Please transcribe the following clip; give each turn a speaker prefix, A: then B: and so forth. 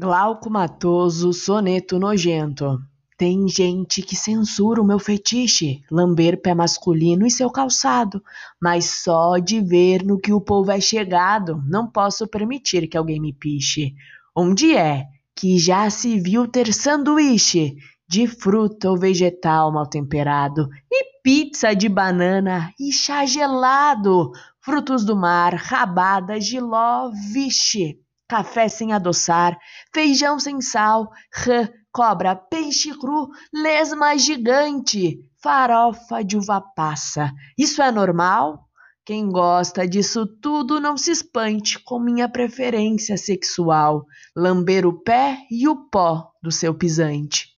A: Glauco Matoso, soneto nojento. Tem gente que censura o meu fetiche, lamber pé masculino e seu calçado, mas só de ver no que o povo é chegado, não posso permitir que alguém me piche. Onde é que já se viu ter sanduíche de fruta ou vegetal mal temperado e pizza de banana e chá gelado, frutos do mar, rabada, giló, vixe, café sem adoçar, feijão sem sal, rã, cobra, peixe cru, lesma gigante, farofa de uva passa. Isso é normal? Quem gosta disso tudo não se espante com minha preferência sexual, lamber o pé e o pó do seu pisante.